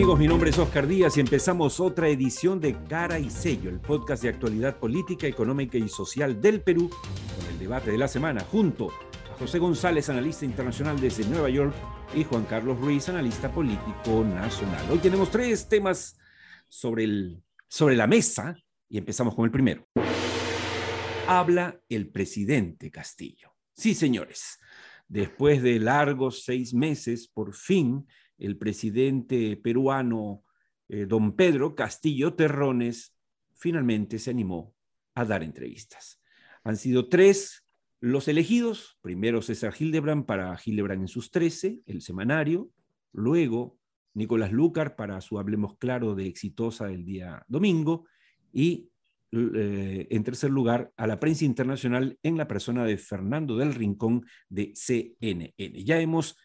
amigos? Mi nombre es Oscar Díaz y empezamos otra edición de Cara y Sello, el podcast de actualidad política, económica y social del Perú, con el debate de la semana, junto a José González, analista internacional desde Nueva York, y Juan Carlos Ruiz, analista político nacional. Hoy tenemos tres temas sobre, el, sobre la mesa y empezamos con el primero. Habla el presidente Castillo. Sí, señores, después de largos seis meses, por fin el presidente peruano eh, don Pedro Castillo Terrones finalmente se animó a dar entrevistas. Han sido tres los elegidos, primero César Hildebrand para Hildebrand en sus 13, el semanario, luego Nicolás Lucar para su Hablemos Claro de Exitosa el día domingo y eh, en tercer lugar a la prensa internacional en la persona de Fernando del Rincón de CNN. Ya hemos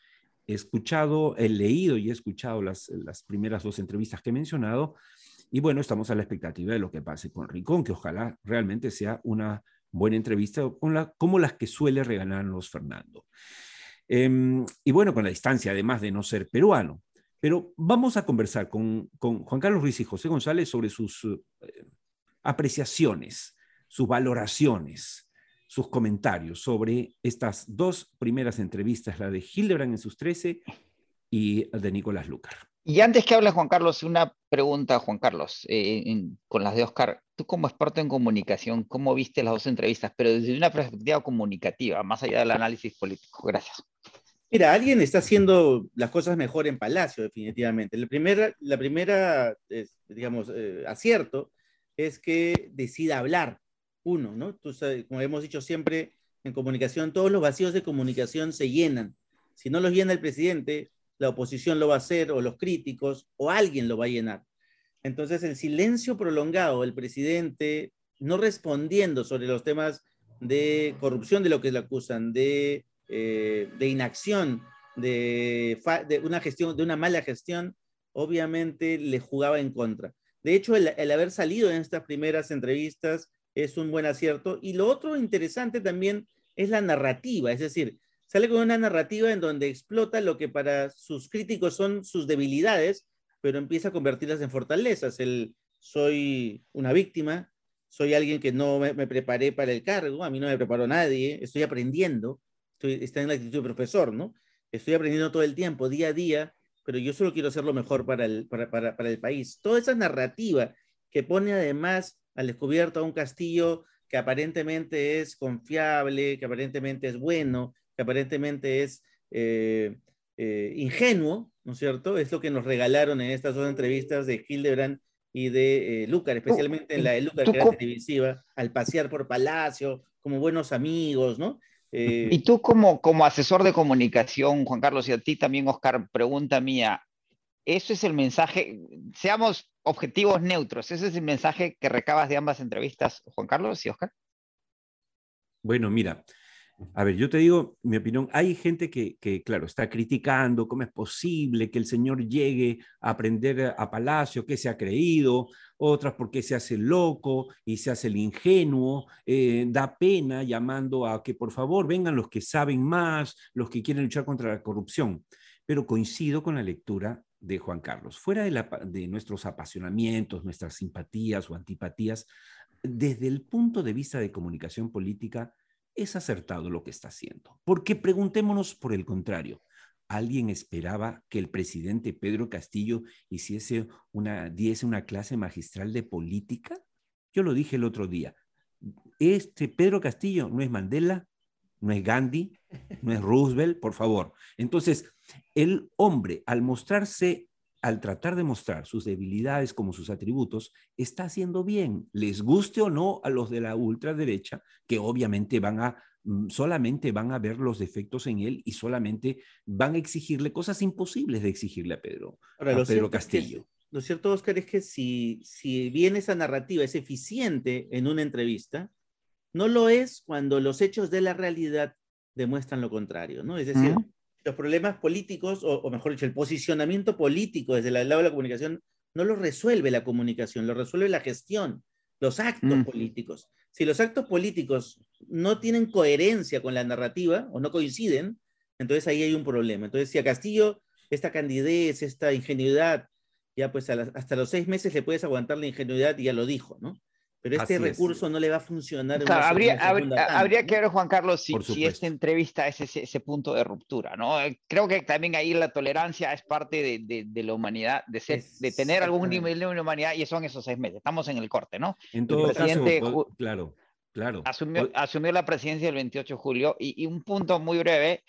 escuchado, he leído y he escuchado las, las primeras dos entrevistas que he mencionado y bueno, estamos a la expectativa de lo que pase con Rincón, que ojalá realmente sea una buena entrevista con como las que suele regalarnos Fernando. Em, y bueno, con la distancia, además de no ser peruano. Pero vamos a conversar con, con Juan Carlos Ruiz y José González sobre sus eh, apreciaciones, sus valoraciones, sus comentarios sobre estas dos primeras entrevistas, la de Hildebrand en sus 13 y de Nicolás Lucar. Y antes que hable Juan Carlos, una pregunta, Juan Carlos, eh, con las de Oscar. Tú como experto en comunicación, ¿cómo viste las dos entrevistas? Pero desde una perspectiva comunicativa, más allá del análisis político. Gracias. Mira, alguien está haciendo las cosas mejor en Palacio, definitivamente. La primera, la primera digamos, eh, acierto es que decida hablar uno, ¿no? Tú como hemos dicho siempre en comunicación, todos los vacíos de comunicación se llenan. Si no los llena el presidente, la oposición lo va a hacer, o los críticos, o alguien lo va a llenar. Entonces, el silencio prolongado del presidente, no respondiendo sobre los temas de corrupción de lo que le acusan, de, eh, de inacción, de, de, una gestión, de una mala gestión, obviamente le jugaba en contra. De hecho, el, el, haber salido en estas primeras entrevistas es un buen acierto. Y lo otro interesante también es la narrativa, es decir, sale con una narrativa en donde explota lo que para sus críticos son sus debilidades, pero empieza a convertirlas en fortalezas. El soy una víctima, soy alguien que no me, preparé para el cargo, a mí no me preparó nadie, estoy aprendiendo, estoy, está en la actitud de profesor, ¿no? Estoy aprendiendo todo el tiempo, día a día, pero yo solo quiero hacer lo mejor para el, para, para, para el país. Toda esa narrativa que pone además al descubierto a un castillo que aparentemente es confiable, que aparentemente es bueno, que aparentemente es eh, eh, ingenuo, ¿no es cierto? Es lo que nos regalaron en estas dos entrevistas de Hildebrand y de eh, Lucar, especialmente en la de Lucar, que era televisiva, al pasear por Palacio, como buenos amigos, ¿no? y tú como, como asesor de comunicación, Juan Carlos, y a ti también, Oscar, pregunta mía, ¿eso es el mensaje? Seamos objetivos neutros, ¿ese es el mensaje que recabas de ambas entrevistas, Juan Carlos y Oscar? Bueno, mira, a ver, yo te digo mi opinión. Hay gente que, claro, está criticando cómo es posible que el señor llegue a aprender a Palacio, que se ha creído, otras porque se hace loco y se hace el ingenuo, eh, da pena llamando a que por favor vengan los que saben más, los que quieren luchar contra la corrupción. Pero coincido con la lectura de Juan Carlos. Fuera de, de nuestros apasionamientos, nuestras simpatías o antipatías, desde el punto de vista de comunicación política, es acertado lo que está haciendo. Porque preguntémonos por el contrario. ¿Alguien esperaba que el presidente Pedro Castillo hiciese una, diese una clase magistral de política? Yo lo dije el otro día. Este Pedro Castillo no es Mandela, no es Gandhi, no es Roosevelt, por favor. Entonces, el hombre, al mostrarse al tratar de mostrar sus debilidades como sus atributos, está haciendo bien, les guste o no a los de la ultraderecha, que obviamente van a mm, solamente van a ver los defectos en él y solamente van a exigirle cosas imposibles de exigirle a Pedro, a Pedro Castillo. lo cierto, Oscar, es que si, si bien esa narrativa es eficiente en una entrevista, no lo es cuando los hechos de la realidad demuestran lo contrario, ¿no? Es decir, los problemas políticos, o, mejor dicho, el posicionamiento político desde el lado de la comunicación, no lo resuelve la comunicación, lo resuelve la gestión, los actos políticos. Si los actos políticos no tienen coherencia con la narrativa o no coinciden, entonces ahí hay un problema. Entonces, si a Castillo esta candidez, esta ingenuidad ya pues hasta los seis meses le puedes aguantar la ingenuidad y ya lo dijo, ¿no? Pero este recurso no le va a funcionar. habría, habría, que ver, Juan Carlos, si, si esta entrevista es ese, punto de ruptura, ¿no? Eh, creo que también ahí la tolerancia es parte de, de, la humanidad, de, ser, de tener algún nivel de humanidad, y son esos seis meses. Estamos en el corte, ¿no? En todo caso, claro, claro. Asumió, asumió, la presidencia el 28 de julio, y, y un punto muy breve,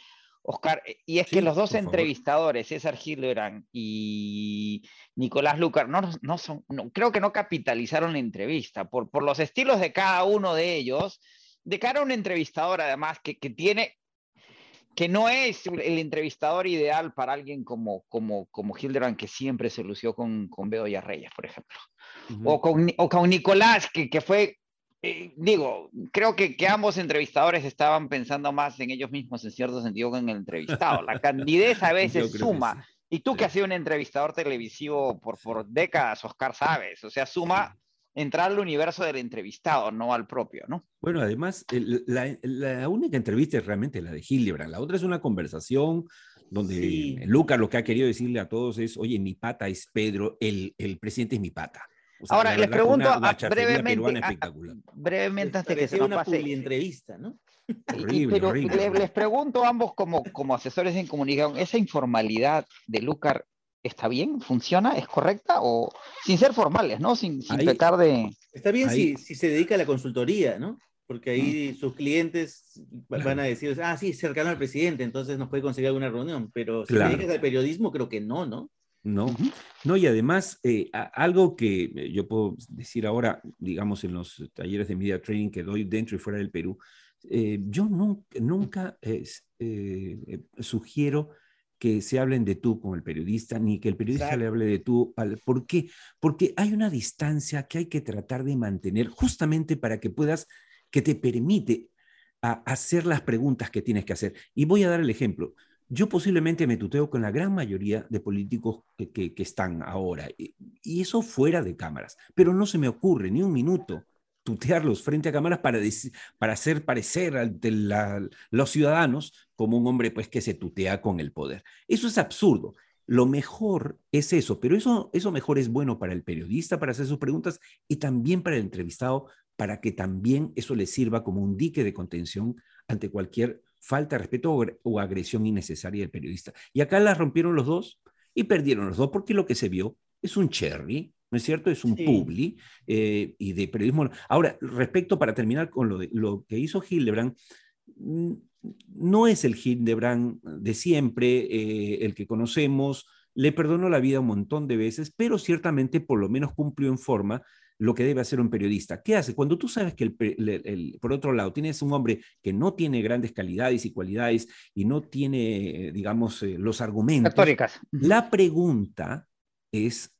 Oscar, eh, y es que los dos entrevistadores, César Hildebrand y Nicolás Lucar, no, no son, creo que no capitalizaron la entrevista por, por los estilos de cada uno de ellos, de cara a un entrevistador además que, que tiene, que no es el entrevistador ideal para alguien como, como, como Hildebrand, que siempre se lució con, con Bedoya Reyes, por ejemplo, o, con, o con Nicolás, que, que fue eh, digo, creo que, que, ambos entrevistadores estaban pensando más en ellos mismos en cierto sentido que en el entrevistado. La candidez a veces suma. Y tú que has sido un entrevistador televisivo por, por décadas, Oscar, sabes, o sea, suma entrar al universo del entrevistado, no al propio, ¿no? Bueno, además, la, la, única entrevista es realmente la de Hildebrand, la otra es una conversación donde Lucas lo que ha querido decirle a todos es, oye, mi pata es Pedro, el, el presidente es mi pata. Ahora, les pregunto brevemente, brevemente antes que se nos pase. entrevista, ¿no? pero Les, pregunto ambos como, como asesores en comunicación, ¿esa informalidad de Lucar está bien? ¿Funciona? ¿Es correcta? O sin ser formales, ¿no? Sin, sin pecar de... Está bien si, si, se dedica a la consultoría, ¿no? Porque ahí mm. sus clientes van a decir, ah, sí, cercano al presidente, entonces nos puede conseguir alguna reunión. Pero si se dedica al periodismo, creo que no, ¿no? ¿No? No, y además, eh, algo que eh, yo puedo decir ahora, digamos, en los talleres de media training que doy dentro y fuera del Perú, eh, yo nunca, sugiero que se hablen de tú con el periodista, ni que el periodista le hable de tú. ¿Por qué? Porque hay una distancia que hay que tratar de mantener justamente para que puedas, que te permite hacer las preguntas que tienes que hacer. Y voy a dar el ejemplo. Yo posiblemente me tuteo con la gran mayoría de políticos que, están ahora, y, eso fuera de cámaras, pero no se me ocurre ni un minuto tutearlos frente a cámaras para, para hacer parecer ante los ciudadanos como un hombre pues, que se tutea con el poder. Eso es absurdo. Lo mejor es eso, pero eso, eso mejor es bueno para el periodista para hacer sus preguntas y también para el entrevistado, para que también eso le sirva como un dique de contención ante cualquier falta de respeto o, agresión innecesaria del periodista. Y acá la rompieron los dos y perdieron los dos porque lo que se vio es un cherry, ¿no es cierto? Es un publi eh, y de periodismo. Ahora, respecto para terminar con lo, de, lo que hizo Hildebrand, mm, no es el Hildebrand de siempre, eh, el que conocemos, le perdonó la vida un montón de veces, pero ciertamente por lo menos cumplió en forma lo que debe hacer un periodista. ¿Qué hace? Cuando tú sabes que, el, por otro lado, tienes un hombre que no tiene grandes calidades y cualidades y no tiene, digamos, eh, los argumentos. La pregunta es,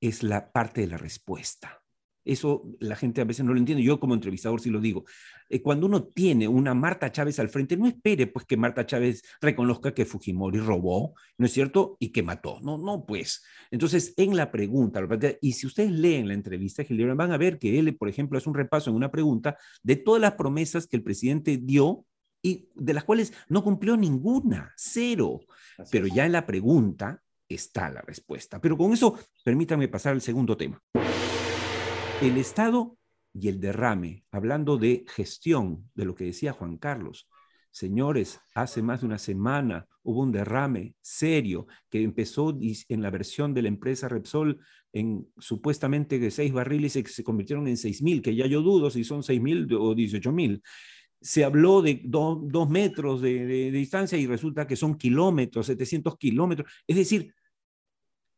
es la parte de la respuesta. Eso la gente a veces no lo entiende. Yo como entrevistador sí lo digo. Eh, cuando uno tiene una Marta Chávez al frente, no espere pues que Marta Chávez reconozca que Fujimori robó, ¿no es cierto? Y que mató. No, no, pues. Entonces, en la pregunta, y si ustedes leen la entrevista de van a ver que él, por ejemplo, hace un repaso en una pregunta de todas las promesas que el presidente dio y de las cuales no cumplió ninguna, cero. Pero ya en la pregunta está la respuesta. Pero con eso, permítanme pasar al segundo tema. El Estado y el derrame, hablando de gestión, de lo que decía Juan Carlos. Señores, hace más de una semana hubo un derrame serio que empezó en la versión de la empresa Repsol en supuestamente de seis barriles que se convirtieron en seis mil, que ya yo dudo si son seis mil o dieciocho mil. Se habló de dos metros de, de distancia y resulta que son kilómetros, 700 kilómetros. Es decir,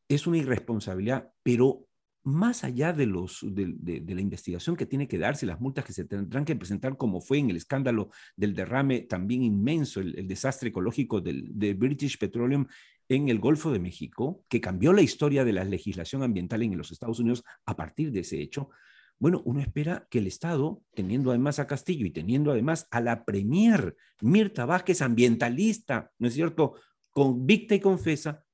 es una irresponsabilidad, pero más allá de, los, de, la investigación que tiene que darse, las multas que se tendrán que presentar, como fue en el escándalo del derrame también inmenso, el, desastre ecológico del, de British Petroleum en el Golfo de México, que cambió la historia de la legislación ambiental en los Estados Unidos a partir de ese hecho, bueno, uno espera que el Estado, teniendo además a Castillo y teniendo además a la premier Mirta Vázquez, ambientalista, ¿no es cierto?, convicta y confesa,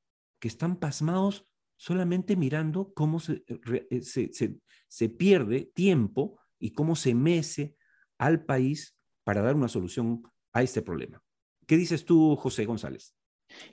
que están pasmados solamente mirando cómo eh, eh, se, se, se, pierde tiempo y cómo se mece al país para dar una solución a este problema. ¿Qué dices tú, José González?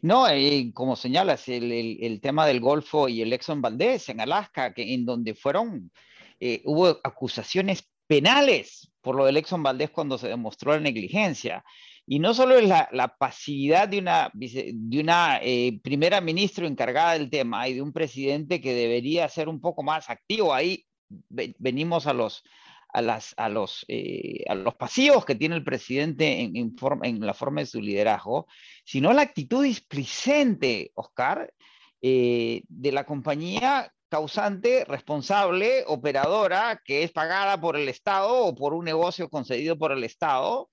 No, eh, como señalas, el, tema del Golfo y el Exxon Valdez en Alaska, que, en donde fueron, eh, hubo acusaciones penales por lo del Exxon Valdez cuando se demostró la negligencia. Y no solo es la, pasividad de una, de una eh, primera ministra encargada del tema y de un presidente que debería ser un poco más activo. Ahí venimos a los, a, las, a, los, eh, a los pasivos que tiene el presidente en, en, la forma de su liderazgo, sino la actitud displicente, Oscar, eh, de la compañía causante, responsable, operadora, que es pagada por el Estado o por un negocio concedido por el Estado,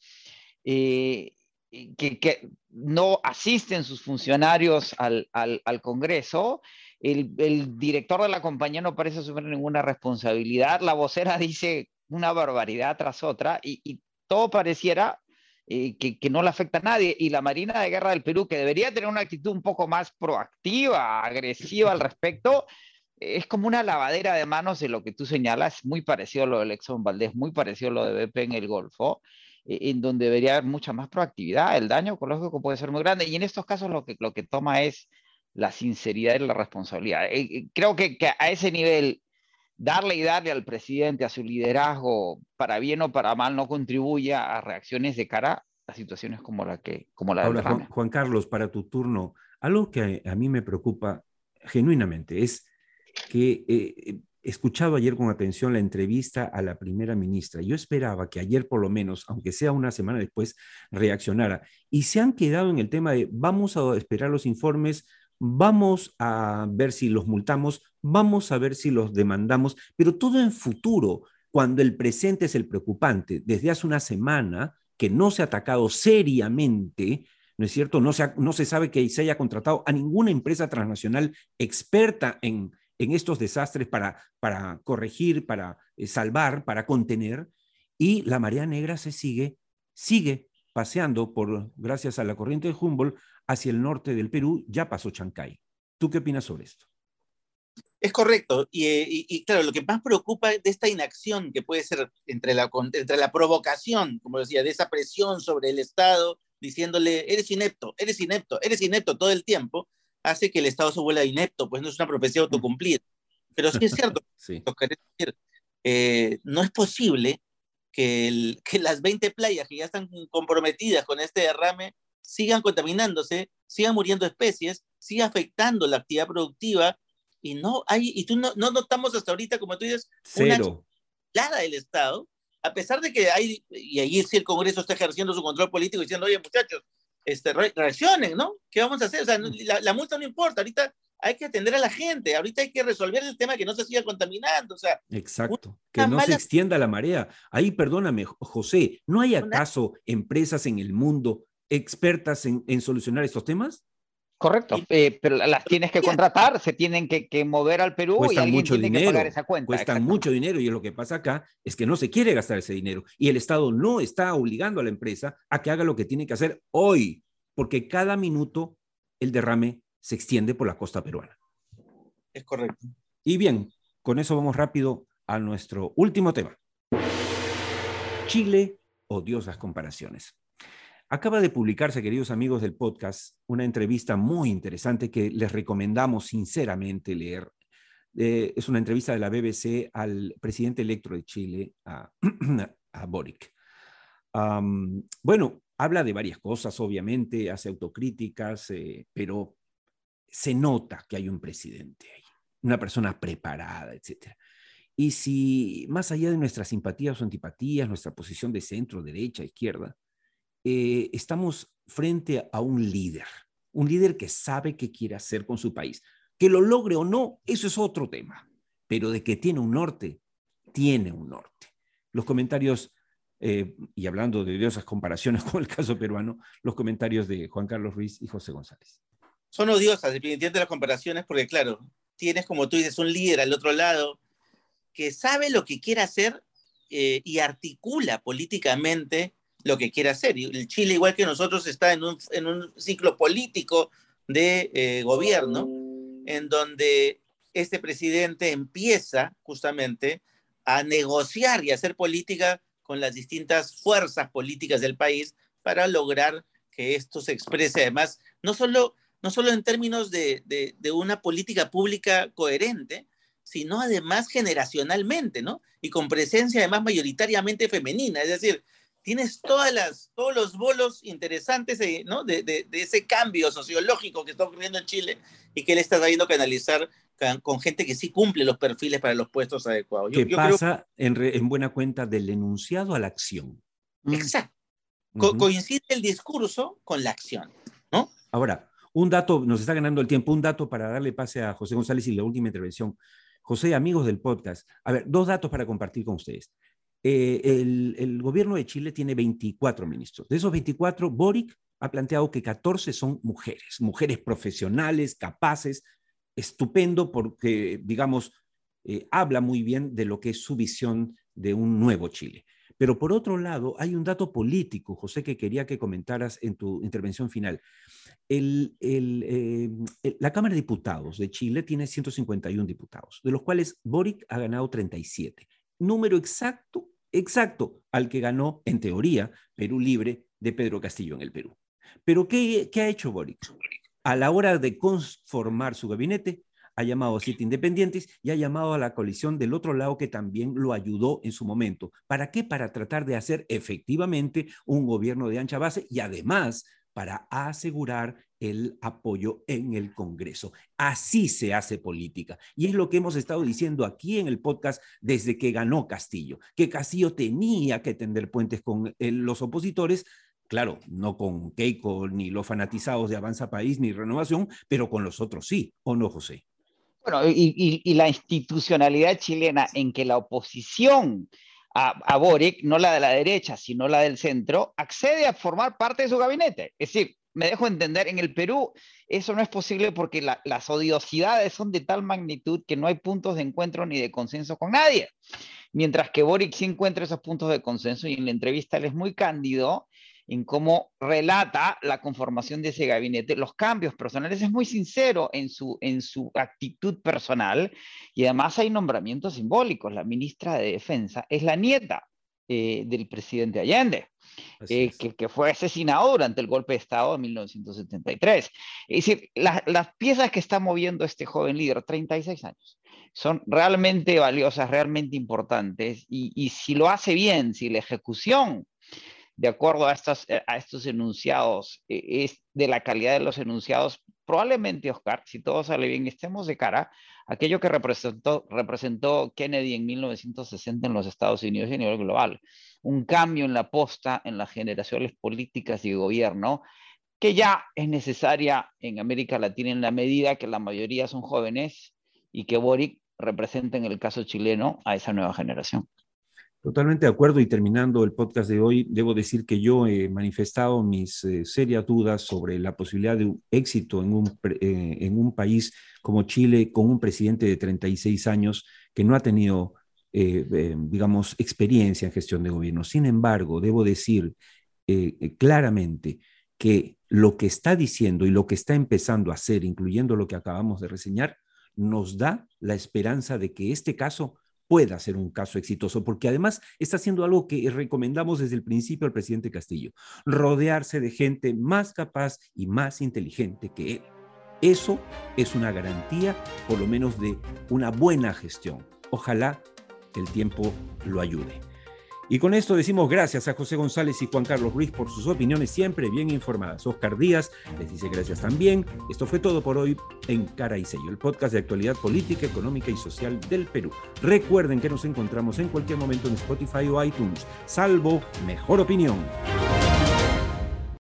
eh, que, que, no asisten sus funcionarios al, al, Congreso el, director de la compañía no parece asumir ninguna responsabilidad, la vocera dice una barbaridad tras otra y, todo pareciera eh, que, no le afecta a nadie. Y la Marina de Guerra del Perú, que debería tener una actitud un poco más proactiva, agresiva al respecto, es como una lavadera de manos de lo que tú señalas, muy parecido a lo de Exxon Valdés, muy parecido a lo de BP en el Golfo, en donde debería haber mucha más proactividad. El daño ecológico puede ser muy grande y en estos casos lo que, lo que toma es la sinceridad y la responsabilidad. Eh, creo que, que a ese nivel darle y darle al presidente, a su liderazgo, para bien o para mal, no contribuye a reacciones de cara a situaciones como la que como la Ahora, Juan, Juan, Carlos, para tu turno, algo que a, mí me preocupa genuinamente es que eh, he escuchado ayer con atención la entrevista a la primera ministra. Yo esperaba que ayer por lo menos, aunque sea una semana después, reaccionara. Y se han quedado en el tema de vamos a esperar los informes, vamos a ver si los multamos, vamos a ver si los demandamos, pero todo en futuro, cuando el presente es el preocupante. Desde hace una semana que no se ha atacado seriamente, ¿no es cierto? No se, no se sabe que se haya contratado a ninguna empresa transnacional experta en, en estos desastres para, para corregir, para eh, salvar, para contener, y la marea negra se sigue, sigue paseando por, gracias a la corriente de Humboldt, hacia el norte del Perú, ya pasó Chancay. ¿Tú qué opinas sobre esto? Es correcto. Eh, y, claro, lo que más preocupa de esta inacción que puede ser entre la, entre la provocación, como decía, de esa presión sobre el Estado, diciéndole, eres inepto, eres inepto, eres inepto todo el tiempo, hace que el Estado se vuelva inepto, pues no es una profecía autocumplida. Pero sí es cierto, sí. Eh, no es posible que, que las 20 playas que ya están comprometidas con este derrame sigan contaminándose, sigan muriendo especies, siga afectando la actividad productiva y no hay, y tú no, no notamos hasta ahorita, como tú dices, Cero. una del Estado, a pesar de que hay, y ahí sí el Congreso está ejerciendo su control político diciendo, oye muchachos, este, reaccionen, ¿no? ¿Qué vamos a hacer? O sea, la, la, multa no importa, ahorita hay que atender a la gente, ahorita hay que resolver el tema que no se siga contaminando, o sea. Exacto, que no se extienda la marea. Ahí, perdóname, José, ¿no hay acaso empresas en el mundo expertas en, en solucionar estos temas? Correcto, eh, pero las tienes que contratar, se tienen que, que mover al Perú cuestan y alguien mucho tiene dinero, que pagar esa cuenta. Cuestan mucho dinero y lo que pasa acá es que no se quiere gastar ese dinero y el Estado no está obligando a la empresa a que haga lo que tiene que hacer hoy, porque cada minuto el derrame se extiende por la costa peruana. Es correcto. Y bien, con eso vamos rápido a nuestro último tema. Chile, odiosas comparaciones. Acaba de publicarse, queridos amigos del podcast, una entrevista muy interesante que les recomendamos sinceramente leer. Eh, es una entrevista de la BBC al presidente electo de Chile, a, Boric. Bueno, habla de varias cosas, obviamente, hace autocríticas, eh, pero se nota que hay un presidente ahí, una persona preparada, etc. Y si más allá de nuestras simpatías o antipatías, nuestra posición de centro, derecha, izquierda, eh, estamos frente a un líder, un líder que sabe qué quiere hacer con su país. Que lo logre o no, eso es otro tema, pero de que tiene un norte, tiene un norte. Los comentarios, eh, y hablando de odiosas comparaciones con el caso peruano, los comentarios de Juan Carlos Ruiz y José González. Son odiosas, definitivamente las comparaciones, porque claro, tienes como tú dices un líder al otro lado que sabe lo que quiere hacer eh, y articula políticamente lo que quiere hacer. Y el Chile, igual que nosotros, está en un, en un ciclo político de eh, gobierno, en donde este presidente empieza justamente a negociar y hacer política con las distintas fuerzas políticas del país para lograr que esto se exprese además, no solo, no solo en términos de, de, una política pública coherente, sino además generacionalmente, ¿no? Y con presencia además mayoritariamente femenina, es decir, tienes todas las, todos los bolos interesantes ¿no? de, de, ese cambio sociológico que está ocurriendo en Chile y que él está sabiendo canalizar con, gente que sí cumple los perfiles para los puestos adecuados. ¿Qué pasa en, en, buena cuenta del enunciado a la acción. Exacto. Coincide el discurso con la acción, ¿no? Ahora, un dato, nos está ganando el tiempo, un dato para darle pase a José González y la última intervención. José, amigos del podcast, a ver, dos datos para compartir con ustedes. Eh, el, gobierno de Chile tiene 24 ministros. De esos 24, Boric ha planteado que 14 son mujeres, mujeres profesionales, capaces, estupendo porque, digamos, eh, habla muy bien de lo que es su visión de un nuevo Chile. Pero por otro lado, hay un dato político, José, que quería que comentaras en tu intervención final. Eh, la Cámara de Diputados de Chile tiene 151 diputados, de los cuales Boric ha ganado 37. Número exacto, exacto, al que ganó, en teoría, Perú Libre de Pedro Castillo en el Perú. Pero ¿qué, qué ha hecho Boric? A la hora de conformar su gabinete, ha llamado a siete independientes y ha llamado a la coalición del otro lado que también lo ayudó en su momento. ¿Para qué? Para tratar de hacer efectivamente un gobierno de ancha base y además para asegurar el apoyo en el Congreso. Así se hace política. Y es lo que hemos estado diciendo aquí en el podcast desde que ganó Castillo, que Castillo tenía que tender puentes con los opositores Claro, no con Keiko ni los fanatizados de Avanza País ni Renovación, pero con los otros sí, ¿o no, José? Bueno, y, la institucionalidad chilena en que la oposición a, a, no la de la derecha, sino la del centro, accede a formar parte de su gabinete. Es decir, me dejo entender, en el Perú eso no es posible porque las odiosidades son de tal magnitud que no hay puntos de encuentro ni de consenso con nadie. Mientras que Boric sí encuentra esos puntos de consenso y en la entrevista él es muy cándido en cómo relata la conformación de ese gabinete, los cambios personales, es muy sincero en su, en su actitud personal y además hay nombramientos simbólicos. La ministra de Defensa es la nieta eh, del presidente Allende. Eh, que, que, fue asesinado durante el golpe de Estado de 1973. Es decir, las piezas que está moviendo este joven líder, 36 años, son realmente valiosas, realmente importantes, y, y si lo hace bien, si la ejecución de acuerdo a, estas, eh, a estos enunciados, eh, es de la calidad de los enunciados, probablemente, Oscar, si todo sale bien, estemos de cara a aquello que representó, representó Kennedy en 1960 en los Estados Unidos y a nivel global. Un cambio en la posta, en las generaciones políticas y gobierno, que ya es necesaria en América Latina en la medida que la mayoría son jóvenes y que Boric representa en el caso chileno a esa nueva generación. Totalmente de acuerdo y terminando el podcast de hoy, debo decir que yo he manifestado mis eh, serias dudas sobre la posibilidad de éxito en un, eh, en un país como Chile con un presidente de 36 años que no ha tenido, eh, digamos, experiencia en gestión de gobierno. Sin embargo, debo decir claramente que lo que está diciendo y lo que está empezando a hacer, incluyendo lo que acabamos de reseñar, nos da la esperanza de que este caso pueda ser un caso exitoso, porque además está haciendo algo que recomendamos desde el principio al presidente Castillo, rodearse de gente más capaz y más inteligente que él. Eso es una garantía, por lo menos, de una buena gestión. Ojalá el tiempo lo ayude. Y con esto decimos gracias a José González y Juan Carlos Ruiz por sus opiniones siempre bien informadas. Oscar Díaz les dice gracias también. Esto fue todo por hoy en Cara y Sello, el podcast de actualidad política, económica y social del Perú. Recuerden que nos encontramos en cualquier momento en Spotify o iTunes, salvo mejor opinión.